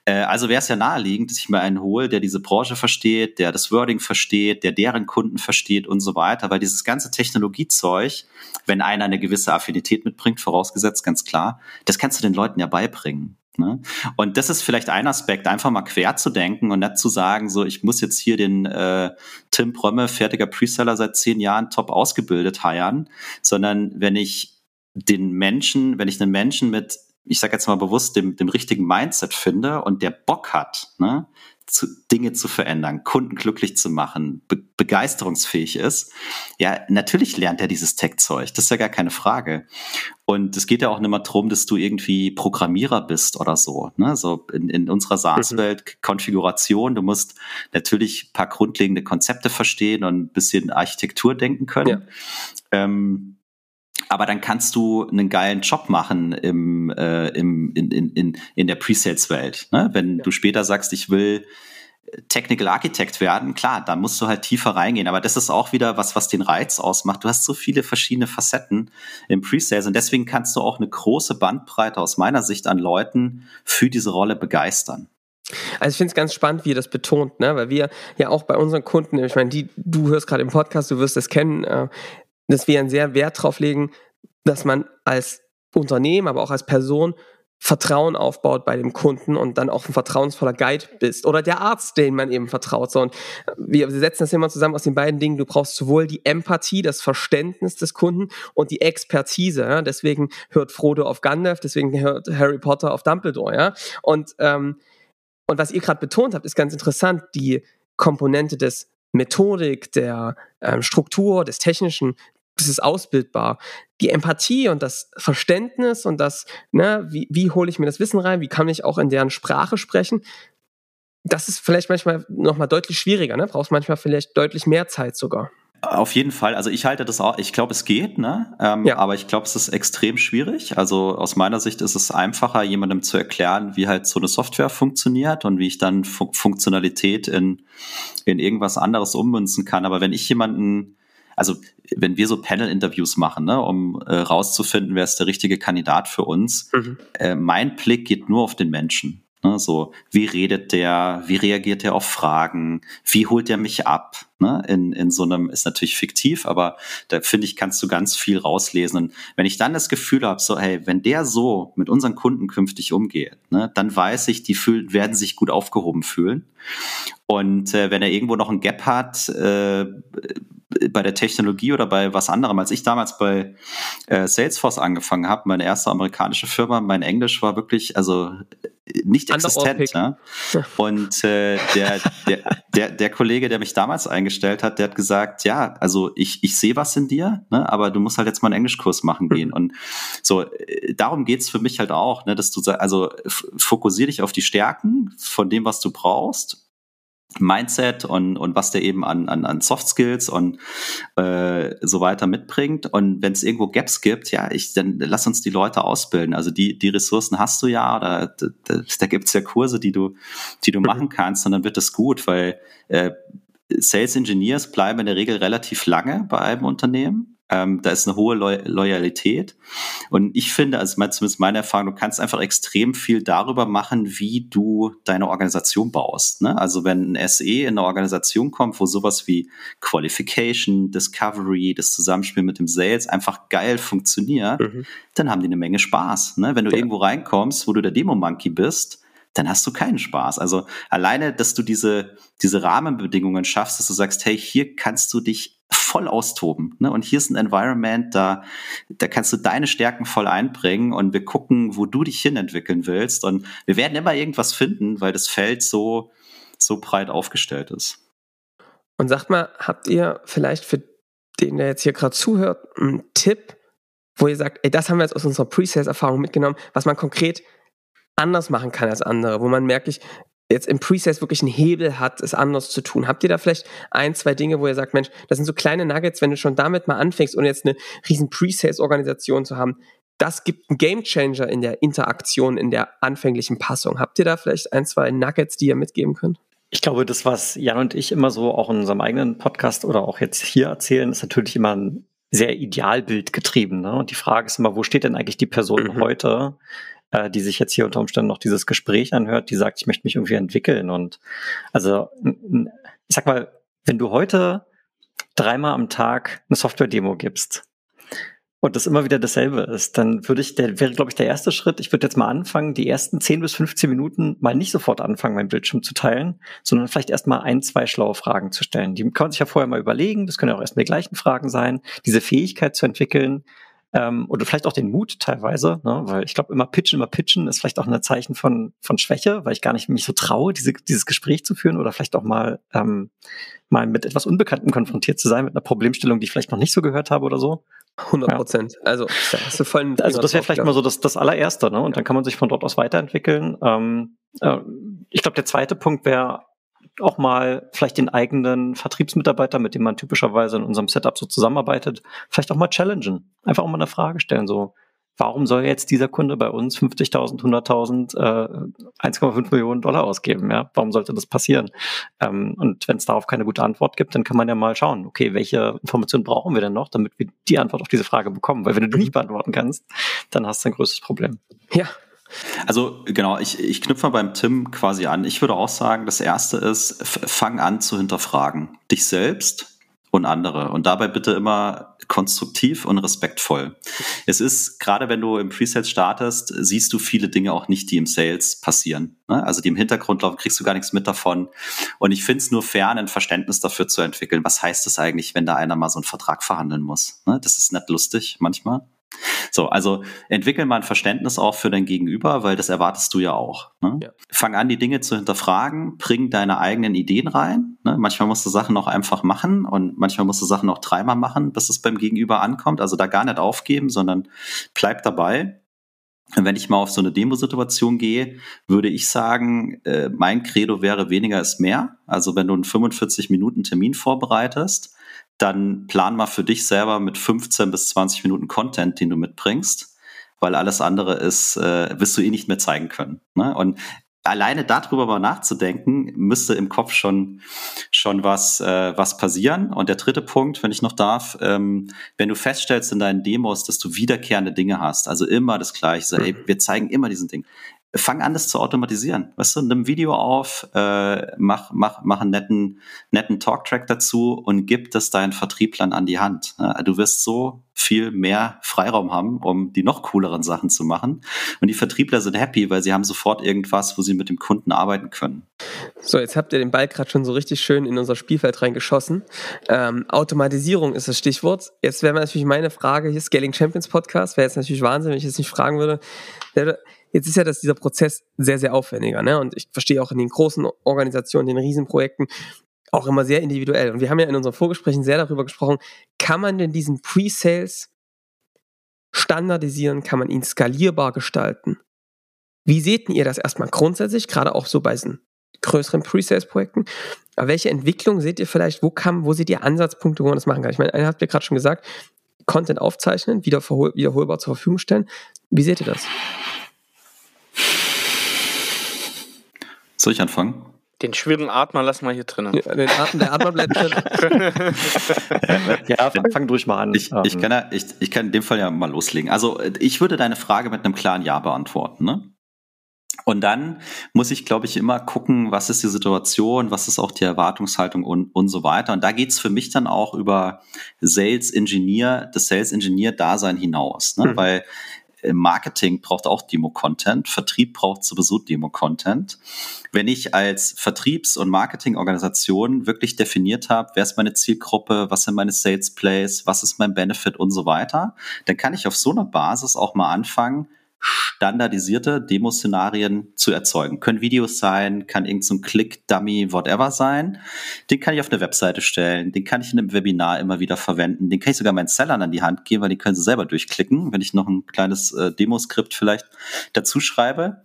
Äh, also wäre es ja naheliegend, dass ich mir einen hole, der diese Branche versteht, der das Wording versteht, der deren Kunden versteht und so weiter, weil dieses ganze Technologiezeug, wenn einer eine gewisse Affinität mitbringt, vorausgesetzt, ganz klar, das kannst du den Leuten ja beibringen. Ne? Und das ist vielleicht ein Aspekt, einfach mal quer zu denken und nicht zu sagen, so ich muss jetzt hier den äh, Tim Prömme, fertiger Preseller seit zehn Jahren, top ausgebildet heiern, sondern wenn ich den Menschen, wenn ich einen Menschen mit, ich sage jetzt mal bewusst, dem, dem richtigen Mindset finde und der Bock hat, ne, zu, Dinge zu verändern, Kunden glücklich zu machen, be begeisterungsfähig ist, ja, natürlich lernt er dieses Tech-Zeug. Das ist ja gar keine Frage. Und es geht ja auch nicht mehr darum, dass du irgendwie Programmierer bist oder so. Ne? So in, in unserer SaaS-Welt mhm. Konfiguration, du musst natürlich ein paar grundlegende Konzepte verstehen und ein bisschen Architektur denken können. Ja. Ähm, aber dann kannst du einen geilen Job machen im, äh, im, in, in, in der Presales-Welt. Ne? Wenn ja. du später sagst, ich will Technical Architect werden, klar, da musst du halt tiefer reingehen. Aber das ist auch wieder was, was den Reiz ausmacht. Du hast so viele verschiedene Facetten im Presales und deswegen kannst du auch eine große Bandbreite aus meiner Sicht an Leuten für diese Rolle begeistern. Also ich finde es ganz spannend, wie ihr das betont, ne? weil wir ja auch bei unseren Kunden, ich meine, die, du hörst gerade im Podcast, du wirst es kennen, äh, dass wir einen sehr Wert drauf legen, dass man als Unternehmen, aber auch als Person Vertrauen aufbaut bei dem Kunden und dann auch ein vertrauensvoller Guide bist oder der Arzt, den man eben vertraut. So, und wir setzen das immer zusammen aus den beiden Dingen. Du brauchst sowohl die Empathie, das Verständnis des Kunden und die Expertise. Ja? Deswegen hört Frodo auf Gandalf, deswegen hört Harry Potter auf Dumbledore. Ja? Und, ähm, und was ihr gerade betont habt, ist ganz interessant, die Komponente des Methodik, der ähm, Struktur, des Technischen, das ist ausbildbar. Die Empathie und das Verständnis und das, ne, wie, wie hole ich mir das Wissen rein, wie kann ich auch in deren Sprache sprechen, das ist vielleicht manchmal nochmal deutlich schwieriger, ne? Brauchst manchmal vielleicht deutlich mehr Zeit sogar. Auf jeden Fall. Also ich halte das auch, ich glaube, es geht, ne? Ähm, ja. Aber ich glaube, es ist extrem schwierig. Also aus meiner Sicht ist es einfacher, jemandem zu erklären, wie halt so eine Software funktioniert und wie ich dann Fu Funktionalität in, in irgendwas anderes ummünzen kann. Aber wenn ich jemanden, also wenn wir so Panel-Interviews machen, ne, um äh, rauszufinden, wer ist der richtige Kandidat für uns, mhm. äh, mein Blick geht nur auf den Menschen. Ne, so, wie redet der, wie reagiert der auf Fragen, wie holt der mich ab? Ne? In, in so einem, ist natürlich fiktiv, aber da finde ich, kannst du ganz viel rauslesen. Und wenn ich dann das Gefühl habe, so, hey, wenn der so mit unseren Kunden künftig umgeht, ne, dann weiß ich, die fühlen, werden sich gut aufgehoben fühlen. Und äh, wenn er irgendwo noch ein Gap hat, äh, bei der Technologie oder bei was anderem. Als ich damals bei äh, Salesforce angefangen habe, meine erste amerikanische Firma, mein Englisch war wirklich also nicht existent. Ja? Und äh, der, der, der, der Kollege, der mich damals eingestellt hat, der hat gesagt, ja, also ich, ich sehe was in dir, ne, aber du musst halt jetzt mal einen Englischkurs machen gehen. Mhm. Und so, äh, darum geht's für mich halt auch, ne, dass du also fokussier dich auf die Stärken von dem, was du brauchst Mindset und, und was der eben an, an, an Soft Skills und äh, so weiter mitbringt. Und wenn es irgendwo Gaps gibt, ja, ich, dann lass uns die Leute ausbilden. Also die, die Ressourcen hast du ja, oder da, da, gibt's ja Kurse, die du, die du machen kannst, und dann wird es gut, weil äh, Sales Engineers bleiben in der Regel relativ lange bei einem Unternehmen. Ähm, da ist eine hohe Lo Loyalität. Und ich finde, also zumindest meine Erfahrung, du kannst einfach extrem viel darüber machen, wie du deine Organisation baust. Ne? Also wenn ein SE in eine Organisation kommt, wo sowas wie Qualification, Discovery, das Zusammenspiel mit dem Sales einfach geil funktioniert, mhm. dann haben die eine Menge Spaß. Ne? Wenn du ja. irgendwo reinkommst, wo du der Demo-Monkey bist, dann hast du keinen Spaß. Also alleine, dass du diese, diese Rahmenbedingungen schaffst, dass du sagst, hey, hier kannst du dich voll austoben. Ne? Und hier ist ein Environment, da, da kannst du deine Stärken voll einbringen und wir gucken, wo du dich hin entwickeln willst. Und wir werden immer irgendwas finden, weil das Feld so, so breit aufgestellt ist. Und sagt mal, habt ihr vielleicht für den, der jetzt hier gerade zuhört, einen Tipp, wo ihr sagt, ey, das haben wir jetzt aus unserer Pre-Sales-Erfahrung mitgenommen, was man konkret anders machen kann als andere, wo man merkt, jetzt im Presales wirklich einen Hebel hat, es anders zu tun. Habt ihr da vielleicht ein, zwei Dinge, wo ihr sagt, Mensch, das sind so kleine Nuggets, wenn du schon damit mal anfängst, ohne jetzt eine riesen Presales-Organisation zu haben, das gibt einen Gamechanger in der Interaktion, in der anfänglichen Passung. Habt ihr da vielleicht ein, zwei Nuggets, die ihr mitgeben könnt? Ich glaube, das, was Jan und ich immer so auch in unserem eigenen Podcast oder auch jetzt hier erzählen, ist natürlich immer ein sehr Idealbild getrieben. Ne? Und die Frage ist immer, wo steht denn eigentlich die Person mhm. heute? Äh, die sich jetzt hier unter Umständen noch dieses Gespräch anhört, die sagt, ich möchte mich irgendwie entwickeln. Und also, ich sag mal, wenn du heute dreimal am Tag eine Software-Demo gibst und das immer wieder dasselbe ist, dann würde ich, der wäre, glaube ich, der erste Schritt, ich würde jetzt mal anfangen, die ersten 10 bis 15 Minuten mal nicht sofort anfangen, meinen Bildschirm zu teilen, sondern vielleicht erst mal ein, zwei schlaue Fragen zu stellen. Die kann man sich ja vorher mal überlegen, das können ja auch erstmal die gleichen Fragen sein, diese Fähigkeit zu entwickeln, ähm, oder vielleicht auch den Mut teilweise, ne? weil ich glaube, immer pitchen, immer pitchen ist vielleicht auch ein Zeichen von, von Schwäche, weil ich gar nicht mich so traue, diese, dieses Gespräch zu führen oder vielleicht auch mal, ähm, mal mit etwas Unbekanntem konfrontiert zu sein, mit einer Problemstellung, die ich vielleicht noch nicht so gehört habe oder so. 100 Prozent. Ja. Also, da hast du vollen also das wäre vielleicht mal so das, das allererste, ne? Und dann kann man sich von dort aus weiterentwickeln. Ähm, äh, ich glaube, der zweite Punkt wäre auch mal vielleicht den eigenen Vertriebsmitarbeiter, mit dem man typischerweise in unserem Setup so zusammenarbeitet, vielleicht auch mal challengen. Einfach auch mal eine Frage stellen, so, warum soll jetzt dieser Kunde bei uns 50.000, 100.000, äh, 1,5 Millionen Dollar ausgeben? Ja, warum sollte das passieren? Ähm, und wenn es darauf keine gute Antwort gibt, dann kann man ja mal schauen, okay, welche Informationen brauchen wir denn noch, damit wir die Antwort auf diese Frage bekommen? Weil wenn du die nicht beantworten kannst, dann hast du ein größeres Problem. Ja, also genau, ich, ich knüpfe mal beim Tim quasi an. Ich würde auch sagen, das Erste ist, fang an zu hinterfragen. Dich selbst und andere. Und dabei bitte immer konstruktiv und respektvoll. Es ist, gerade wenn du im Presales startest, siehst du viele Dinge auch nicht, die im Sales passieren. Ne? Also die im Hintergrund laufen, kriegst du gar nichts mit davon. Und ich finde es nur fair, ein Verständnis dafür zu entwickeln. Was heißt es eigentlich, wenn da einer mal so einen Vertrag verhandeln muss? Ne? Das ist nicht lustig manchmal. So, also entwickel mal ein Verständnis auch für dein Gegenüber, weil das erwartest du ja auch. Ne? Ja. Fang an, die Dinge zu hinterfragen, bring deine eigenen Ideen rein. Ne? Manchmal musst du Sachen auch einfach machen und manchmal musst du Sachen auch dreimal machen, bis es beim Gegenüber ankommt. Also da gar nicht aufgeben, sondern bleib dabei. Und wenn ich mal auf so eine Demo-Situation gehe, würde ich sagen, äh, mein Credo wäre weniger ist mehr. Also wenn du einen 45 Minuten Termin vorbereitest, dann plan mal für dich selber mit 15 bis 20 Minuten Content, den du mitbringst, weil alles andere ist, äh, wirst du eh nicht mehr zeigen können. Ne? Und alleine darüber mal nachzudenken, müsste im Kopf schon, schon was, äh, was passieren. Und der dritte Punkt, wenn ich noch darf, ähm, wenn du feststellst in deinen Demos, dass du wiederkehrende Dinge hast, also immer das Gleiche, so, ey, wir zeigen immer diesen Ding fang an, das zu automatisieren. Weißt du, nimm Video auf, äh, mach, mach, mach einen netten, netten Talktrack dazu und gib das deinen Vertrieblern an die Hand. Du wirst so viel mehr Freiraum haben, um die noch cooleren Sachen zu machen. Und die Vertriebler sind happy, weil sie haben sofort irgendwas, wo sie mit dem Kunden arbeiten können. So, jetzt habt ihr den Ball gerade schon so richtig schön in unser Spielfeld reingeschossen. Ähm, Automatisierung ist das Stichwort. Jetzt wäre natürlich meine Frage, hier Scaling Champions Podcast, wäre jetzt natürlich Wahnsinn, wenn ich jetzt nicht fragen würde. Jetzt ist ja das, dieser Prozess sehr, sehr aufwendiger. Ne? Und ich verstehe auch in den großen Organisationen, den Riesenprojekten, auch immer sehr individuell. Und wir haben ja in unseren Vorgesprächen sehr darüber gesprochen, kann man denn diesen Pre-Sales standardisieren, kann man ihn skalierbar gestalten? Wie seht ihr das erstmal grundsätzlich, gerade auch so bei diesen größeren Pre-Sales-Projekten? Welche Entwicklung seht ihr vielleicht, wo kann, wo seht ihr Ansatzpunkte, wo man das machen kann? Ich meine, einer habt ihr gerade schon gesagt, Content aufzeichnen, wiederholbar zur Verfügung stellen. Wie seht ihr das? Soll ich anfangen? Den schweren Atmer lassen wir hier drinnen. Ja, den Atmen, der Atmer bleibt drin. ja, fang, fang durch mal an. Ich, ich, kann ja, ich, ich kann in dem Fall ja mal loslegen. Also ich würde deine Frage mit einem klaren Ja beantworten. Ne? Und dann muss ich, glaube ich, immer gucken, was ist die Situation, was ist auch die Erwartungshaltung und, und so weiter. Und da geht's für mich dann auch über Sales Engineer, das Sales Engineer-Dasein hinaus. Ne? Mhm. Weil Marketing braucht auch Demo-Content, Vertrieb braucht sowieso Demo-Content. Wenn ich als Vertriebs- und Marketingorganisation wirklich definiert habe, wer ist meine Zielgruppe, was sind meine Sales Plays, was ist mein Benefit und so weiter, dann kann ich auf so einer Basis auch mal anfangen, standardisierte Demo-Szenarien zu erzeugen. Können Videos sein, kann irgendein so Click-Dummy, whatever sein. Den kann ich auf eine Webseite stellen, den kann ich in einem Webinar immer wieder verwenden, den kann ich sogar meinen Sellern an die Hand geben, weil die können sie selber durchklicken, wenn ich noch ein kleines äh, Demoskript vielleicht dazu schreibe.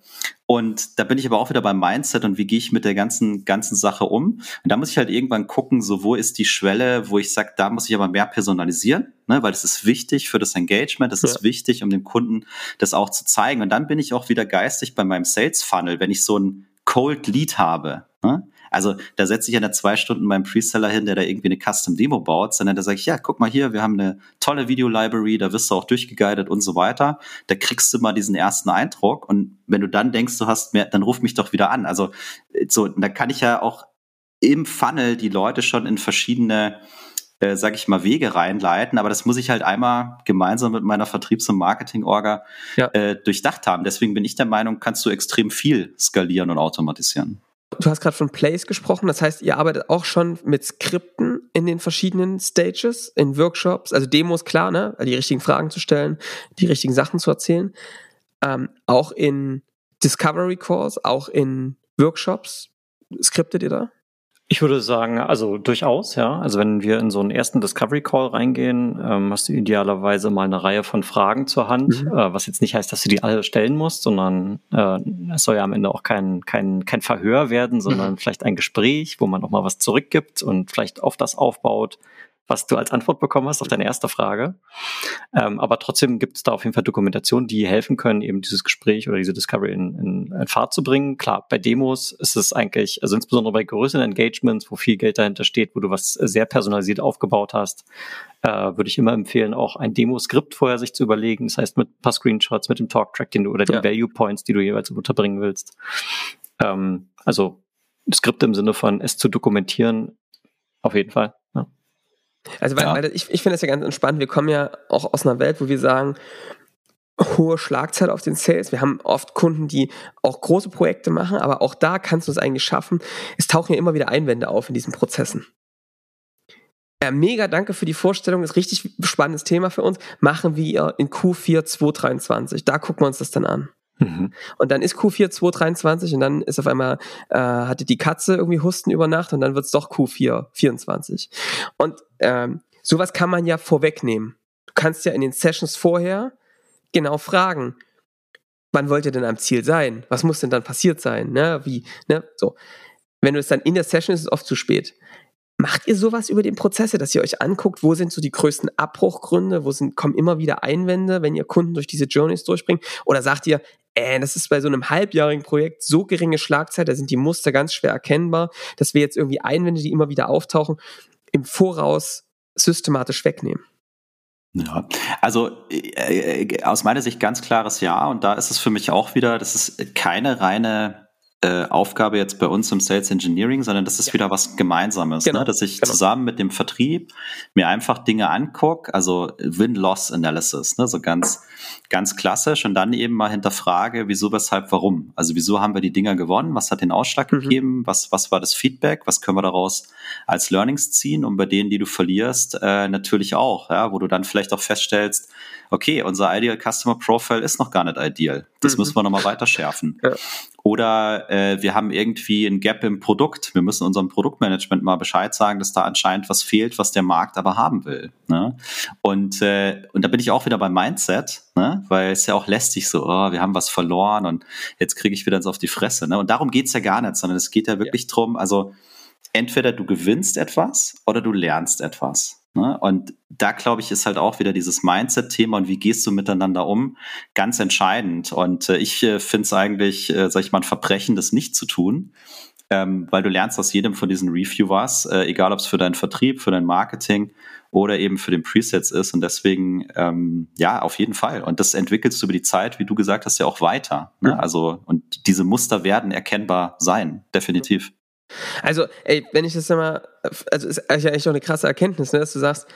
Und da bin ich aber auch wieder beim Mindset und wie gehe ich mit der ganzen, ganzen Sache um. Und da muss ich halt irgendwann gucken, so wo ist die Schwelle, wo ich sage, da muss ich aber mehr personalisieren, ne, weil das ist wichtig für das Engagement, das ja. ist wichtig, um dem Kunden das auch zu zeigen. Und dann bin ich auch wieder geistig bei meinem Sales Funnel, wenn ich so ein Cold Lead habe. Ne? Also da setze ich ja nicht zwei Stunden beim Preseller hin, der da irgendwie eine Custom-Demo baut, sondern da sage ich, ja, guck mal hier, wir haben eine tolle Video-Library, da wirst du auch durchgeguidet und so weiter. Da kriegst du mal diesen ersten Eindruck und wenn du dann denkst, du hast mehr, dann ruf mich doch wieder an. Also so, da kann ich ja auch im Funnel die Leute schon in verschiedene äh, sag ich mal, Wege reinleiten, aber das muss ich halt einmal gemeinsam mit meiner Vertriebs- und Marketing-Orga ja. äh, durchdacht haben. Deswegen bin ich der Meinung, kannst du extrem viel skalieren und automatisieren. Du hast gerade von Plays gesprochen, das heißt, ihr arbeitet auch schon mit Skripten in den verschiedenen Stages, in Workshops, also Demos, klar, ne? Die richtigen Fragen zu stellen, die richtigen Sachen zu erzählen. Ähm, auch in Discovery Calls, auch in Workshops, skriptet ihr da? Ich würde sagen, also durchaus, ja. Also wenn wir in so einen ersten Discovery Call reingehen, ähm, hast du idealerweise mal eine Reihe von Fragen zur Hand, mhm. äh, was jetzt nicht heißt, dass du die alle stellen musst, sondern äh, es soll ja am Ende auch kein, kein, kein Verhör werden, sondern mhm. vielleicht ein Gespräch, wo man noch mal was zurückgibt und vielleicht auf das aufbaut, was du als Antwort bekommen hast auf deine erste Frage. Ähm, aber trotzdem gibt es da auf jeden Fall Dokumentationen, die helfen können, eben dieses Gespräch oder diese Discovery in, in, in Fahrt zu bringen. Klar, bei Demos ist es eigentlich, also insbesondere bei größeren Engagements, wo viel Geld dahinter steht, wo du was sehr personalisiert aufgebaut hast, äh, würde ich immer empfehlen, auch ein Demo-Skript vorher sich zu überlegen. Das heißt, mit ein paar Screenshots, mit dem Talk-Track, den du oder ja. den Value Points, die du jeweils unterbringen willst. Ähm, also Skript im Sinne von es zu dokumentieren, auf jeden Fall. Also, weil, ja. weil ich, ich finde das ja ganz entspannt. Wir kommen ja auch aus einer Welt, wo wir sagen, hohe Schlagzahl auf den Sales. Wir haben oft Kunden, die auch große Projekte machen, aber auch da kannst du es eigentlich schaffen. Es tauchen ja immer wieder Einwände auf in diesen Prozessen. Ja, mega danke für die Vorstellung, ist richtig spannendes Thema für uns. Machen wir in Q4 2023. Da gucken wir uns das dann an. Mhm. Und dann ist Q4 2023 und dann ist auf einmal, äh, hatte die Katze irgendwie Husten über Nacht und dann wird's doch Q4 24. Und ähm, sowas kann man ja vorwegnehmen. Du kannst ja in den Sessions vorher genau fragen, wann wollt ihr denn am Ziel sein? Was muss denn dann passiert sein? Ne? Wie, ne? So. Wenn du es dann in der Session ist, ist es oft zu spät. Macht ihr sowas über die Prozesse, dass ihr euch anguckt, wo sind so die größten Abbruchgründe, wo sind, kommen immer wieder Einwände, wenn ihr Kunden durch diese Journeys durchbringt? Oder sagt ihr, äh, das ist bei so einem halbjährigen Projekt so geringe Schlagzeit, da sind die Muster ganz schwer erkennbar, dass wir jetzt irgendwie Einwände, die immer wieder auftauchen, im Voraus systematisch wegnehmen? Ja, also äh, äh, aus meiner Sicht ganz klares Ja und da ist es für mich auch wieder, das ist keine reine äh, Aufgabe jetzt bei uns im Sales Engineering, sondern das ist ja. wieder was Gemeinsames, genau. ne? dass ich genau. zusammen mit dem Vertrieb mir einfach Dinge angucke, also Win-Loss-Analysis, ne? so ganz, ganz klassisch und dann eben mal hinterfrage, wieso, weshalb, warum. Also wieso haben wir die Dinger gewonnen, was hat den Ausschlag mhm. gegeben, was, was war das Feedback, was können wir daraus als Learnings ziehen und bei denen, die du verlierst, äh, natürlich auch, ja? wo du dann vielleicht auch feststellst, okay, unser Ideal Customer Profile ist noch gar nicht ideal. Das mhm. müssen wir nochmal weiter schärfen. Ja. Oder äh, wir haben irgendwie ein Gap im Produkt. Wir müssen unserem Produktmanagement mal Bescheid sagen, dass da anscheinend was fehlt, was der Markt aber haben will. Ne? Und, äh, und da bin ich auch wieder beim Mindset, ne? weil es ja auch lästig so, oh, wir haben was verloren und jetzt kriege ich wieder ins auf die Fresse. Ne? Und darum geht's ja gar nicht, sondern es geht ja wirklich ja. drum, also entweder du gewinnst etwas oder du lernst etwas. Ne? Und da glaube ich, ist halt auch wieder dieses Mindset-Thema und wie gehst du miteinander um, ganz entscheidend. Und äh, ich äh, finde es eigentlich, äh, sag ich mal, ein Verbrechen, das nicht zu tun. Ähm, weil du lernst aus jedem von diesen Reviewers, äh, egal ob es für deinen Vertrieb, für dein Marketing oder eben für den Presets ist. Und deswegen, ähm, ja, auf jeden Fall. Und das entwickelst du über die Zeit, wie du gesagt hast, ja auch weiter. Ne? Mhm. Also, und diese Muster werden erkennbar sein, definitiv. Also, ey, wenn ich das immer, also ist eigentlich auch eine krasse Erkenntnis, ne, dass du sagst,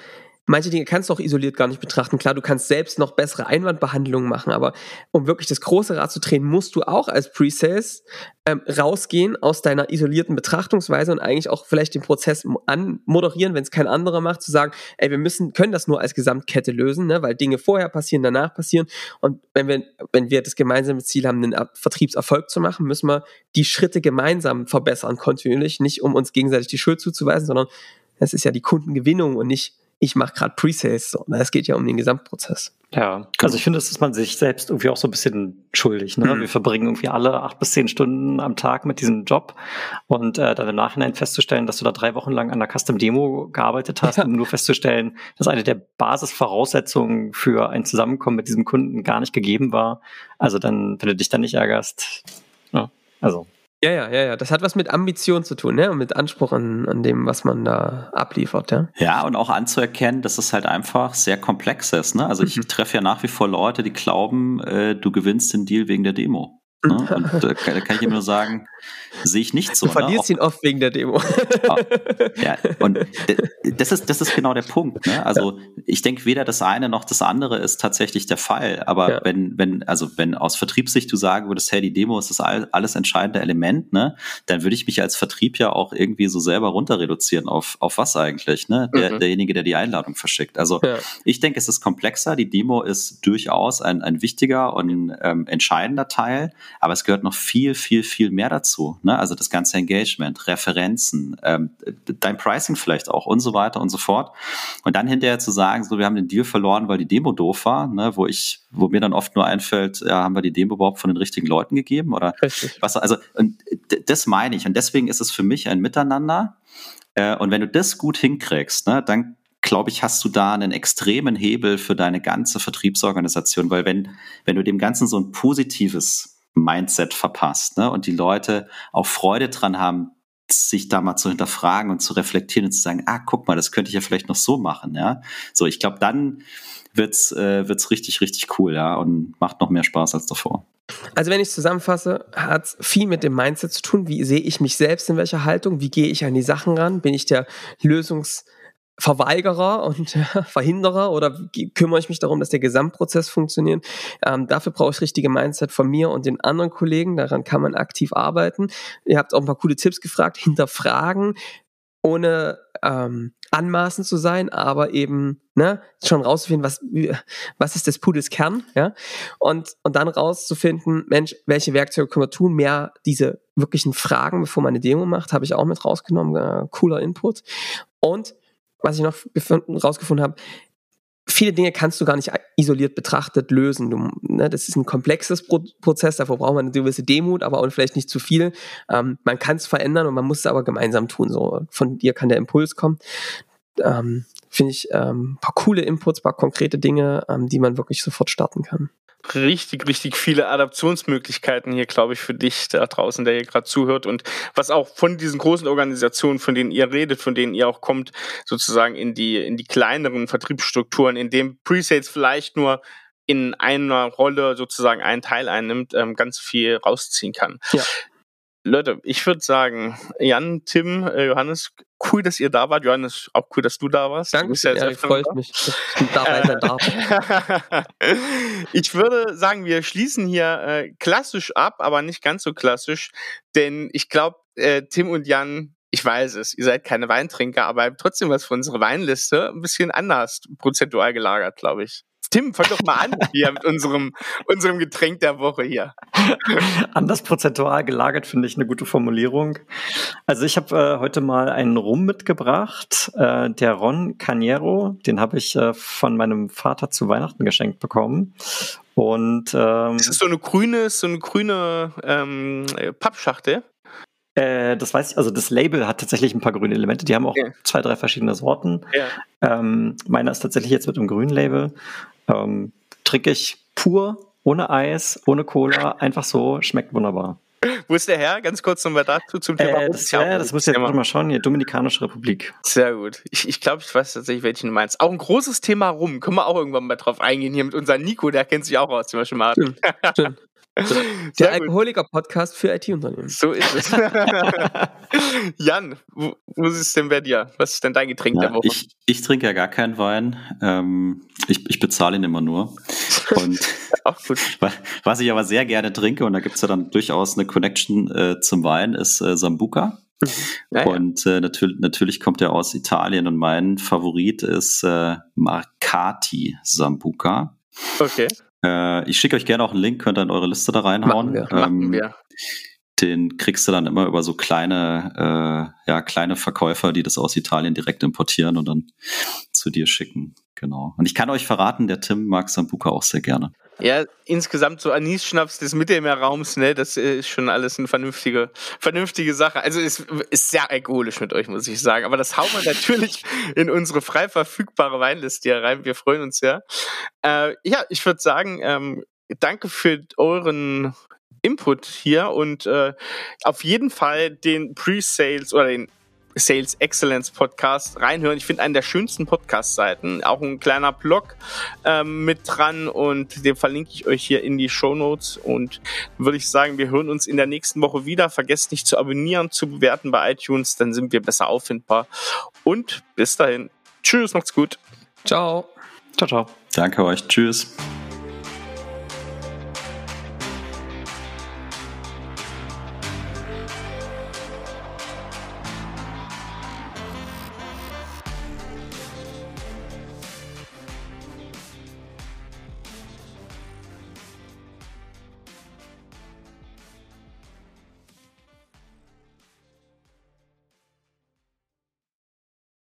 manche Dinge kannst du auch isoliert gar nicht betrachten. Klar, du kannst selbst noch bessere Einwandbehandlungen machen, aber um wirklich das große Rad zu drehen, musst du auch als Pre-Sales ähm, rausgehen aus deiner isolierten Betrachtungsweise und eigentlich auch vielleicht den Prozess anmoderieren, wenn es kein anderer macht, zu sagen, ey, wir müssen, können das nur als Gesamtkette lösen, ne, weil Dinge vorher passieren, danach passieren. Und wenn wir, wenn wir das gemeinsame Ziel haben, einen Vertriebserfolg zu machen, müssen wir die Schritte gemeinsam verbessern, kontinuierlich, nicht um uns gegenseitig die Schuld zuzuweisen, sondern es ist ja die Kundengewinnung und nicht ich mache gerade Pre-Sales. So. Es geht ja um den Gesamtprozess. Ja, also ich finde, das ist man sich selbst irgendwie auch so ein bisschen schuldig. Ne? Mhm. Wir verbringen irgendwie alle acht bis zehn Stunden am Tag mit diesem Job und äh, dann im Nachhinein festzustellen, dass du da drei Wochen lang an der Custom Demo gearbeitet hast, ja. um nur festzustellen, dass eine der Basisvoraussetzungen für ein Zusammenkommen mit diesem Kunden gar nicht gegeben war. Also dann, wenn du dich dann nicht ärgerst, ja, also ja, ja, ja, ja. Das hat was mit Ambition zu tun, ne? Und mit Anspruch an, an dem, was man da abliefert, ja. Ja, und auch anzuerkennen, dass es halt einfach sehr komplex ist, ne? Also ich mhm. treffe ja nach wie vor Leute, die glauben, äh, du gewinnst den Deal wegen der Demo. Ne? Und äh, da kann ich ihm nur sagen, sehe ich nicht so. Du verlierst ne? ihn oft wegen der Demo. ja, und das ist, das ist genau der Punkt. Ne? Also ja. ich denke, weder das eine noch das andere ist tatsächlich der Fall. Aber ja. wenn, wenn, also wenn aus Vertriebssicht du sagen würdest, hey, die Demo ist das alles entscheidende Element, ne, dann würde ich mich als Vertrieb ja auch irgendwie so selber runter reduzieren auf, auf was eigentlich, ne? Der, mhm. Derjenige, der die Einladung verschickt. Also ja. ich denke, es ist komplexer. Die Demo ist durchaus ein, ein wichtiger und ähm, entscheidender Teil. Aber es gehört noch viel, viel, viel mehr dazu. Ne? Also das ganze Engagement, Referenzen, ähm, dein Pricing vielleicht auch und so weiter und so fort. Und dann hinterher zu sagen, so wir haben den Deal verloren, weil die Demo doof war, ne? wo ich, wo mir dann oft nur einfällt, ja, haben wir die Demo überhaupt von den richtigen Leuten gegeben oder Richtig. was? Also und das meine ich. Und deswegen ist es für mich ein Miteinander. Äh, und wenn du das gut hinkriegst, ne, dann glaube ich, hast du da einen extremen Hebel für deine ganze Vertriebsorganisation, weil wenn, wenn du dem Ganzen so ein positives Mindset verpasst. Ne? Und die Leute auch Freude dran haben, sich da mal zu hinterfragen und zu reflektieren und zu sagen, ah, guck mal, das könnte ich ja vielleicht noch so machen, ja. So, ich glaube, dann wird's äh, wird's richtig, richtig cool, ja, und macht noch mehr Spaß als davor. Also wenn ich zusammenfasse, hat viel mit dem Mindset zu tun. Wie sehe ich mich selbst in welcher Haltung? Wie gehe ich an die Sachen ran? Bin ich der Lösungs Verweigerer und äh, Verhinderer oder kümmere ich mich darum, dass der Gesamtprozess funktioniert? Ähm, dafür brauche ich richtige Mindset von mir und den anderen Kollegen. Daran kann man aktiv arbeiten. Ihr habt auch ein paar coole Tipps gefragt. Hinterfragen, ohne ähm, anmaßend zu sein, aber eben ne, schon rauszufinden, was, was ist des Pudels Kern, ja, und, und dann rauszufinden, Mensch, welche Werkzeuge können wir tun, mehr diese wirklichen Fragen, bevor man eine Demo macht, habe ich auch mit rausgenommen, äh, cooler Input. Und was ich noch rausgefunden habe, viele Dinge kannst du gar nicht isoliert betrachtet lösen. Du, ne, das ist ein komplexes Pro Prozess, davor braucht man eine gewisse Demut, aber auch vielleicht nicht zu viel. Ähm, man kann es verändern und man muss es aber gemeinsam tun. So von dir kann der Impuls kommen. Ähm, Finde ich ähm, paar coole Inputs, paar konkrete Dinge, ähm, die man wirklich sofort starten kann richtig, richtig viele Adaptionsmöglichkeiten hier, glaube ich, für dich da draußen, der hier gerade zuhört und was auch von diesen großen Organisationen, von denen ihr redet, von denen ihr auch kommt, sozusagen in die, in die kleineren Vertriebsstrukturen, in dem Presales vielleicht nur in einer Rolle sozusagen einen Teil einnimmt, ähm, ganz viel rausziehen kann. Ja. Leute, ich würde sagen, Jan, Tim, äh, Johannes, cool, dass ihr da wart. Johannes, auch cool, dass du da warst. Danke, ja, ja, freut mich, dass ich dabei sein darf. ich würde sagen, wir schließen hier äh, klassisch ab, aber nicht ganz so klassisch, denn ich glaube, äh, Tim und Jan ich weiß es, ihr seid keine Weintrinker, aber trotzdem was für unsere Weinliste ein bisschen anders prozentual gelagert, glaube ich. Tim, fang doch mal an hier mit unserem, unserem Getränk der Woche hier. Anders prozentual gelagert finde ich eine gute Formulierung. Also ich habe äh, heute mal einen Rum mitgebracht, äh, der Ron Caniero, den habe ich äh, von meinem Vater zu Weihnachten geschenkt bekommen. Und ähm, das ist so eine grüne, so eine grüne ähm, Pappschachtel. Äh, das weiß ich, also das Label hat tatsächlich ein paar grüne Elemente. Die haben auch ja. zwei, drei verschiedene Sorten. Ja. Ähm, meiner ist tatsächlich jetzt mit einem grünen Label. Ähm, trinke ich pur, ohne Eis, ohne Cola, einfach so, schmeckt wunderbar. Wo ist der Herr? Ganz kurz nochmal dazu zum Thema. Äh, das, ja, das muss ich jetzt mal schauen. Hier, Dominikanische Republik. Sehr gut. Ich, ich glaube, ich weiß tatsächlich, welchen du meinst. Auch ein großes Thema rum. Können wir auch irgendwann mal drauf eingehen. Hier mit unserem Nico, der kennt sich auch aus, zum Beispiel mal. Stimmt, stimmt. Der Alkoholiker-Podcast für IT-Unternehmen. So ist es. Jan, wo, wo ist es denn bei dir? Was ist denn dein Getränk ja, der Woche? Ich, ich trinke ja gar keinen Wein. Ähm, ich, ich bezahle ihn immer nur. Und Auch gut. was ich aber sehr gerne trinke, und da gibt es ja dann durchaus eine Connection äh, zum Wein, ist äh, Sambuca. Ja, und äh, natürlich, natürlich kommt er aus Italien und mein Favorit ist äh, Marcati Sambuca. Okay. Äh, ich schicke euch gerne auch einen Link, könnt ihr in eure Liste da reinhauen. Machen wir. Ähm, Machen wir. Den kriegst du dann immer über so kleine, äh, ja, kleine Verkäufer, die das aus Italien direkt importieren und dann zu dir schicken. Genau. Und ich kann euch verraten, der Tim mag Sambuca auch sehr gerne. Ja, insgesamt so Anis-Schnaps des Mittelmeerraums, ne, das ist schon alles eine vernünftige, vernünftige Sache. Also es ist sehr alkoholisch mit euch, muss ich sagen. Aber das hauen wir natürlich in unsere frei verfügbare Weinliste hier rein. Wir freuen uns sehr. Äh, ja, ich würde sagen, ähm, danke für euren Input hier und äh, auf jeden Fall den Pre-Sales oder den Sales Excellence Podcast reinhören. Ich finde einen der schönsten Podcast-Seiten. Auch ein kleiner Blog ähm, mit dran und den verlinke ich euch hier in die Show Notes. Und würde ich sagen, wir hören uns in der nächsten Woche wieder. Vergesst nicht zu abonnieren, zu bewerten bei iTunes, dann sind wir besser auffindbar. Und bis dahin. Tschüss, macht's gut. Ciao. Ciao, ciao. Danke euch. Tschüss.